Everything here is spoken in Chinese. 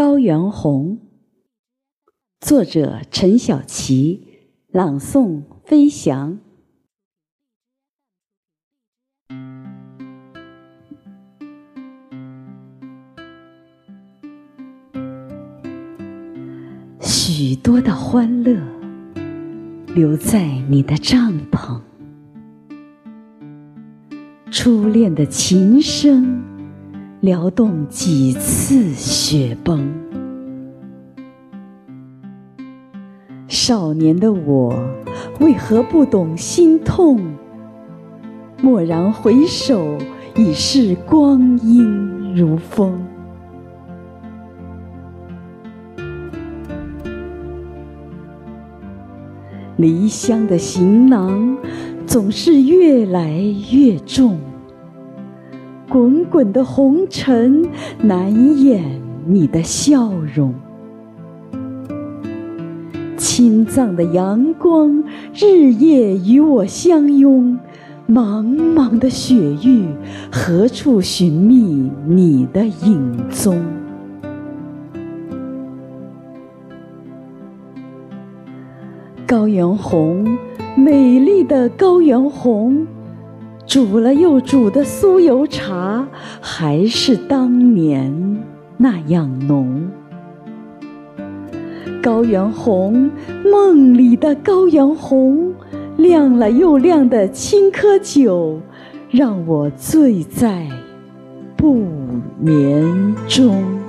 高原红，作者陈小琪，朗诵飞翔。许多的欢乐留在你的帐篷，初恋的琴声。撩动几次雪崩，少年的我为何不懂心痛？蓦然回首，已是光阴如风。离乡的行囊总是越来越重。滚滚的红尘难掩你的笑容，青藏的阳光日夜与我相拥，茫茫的雪域何处寻觅你的影踪？高原红，美丽的高原红。煮了又煮的酥油茶，还是当年那样浓。高原红，梦里的高原红，亮了又亮的青稞酒，让我醉在不眠中。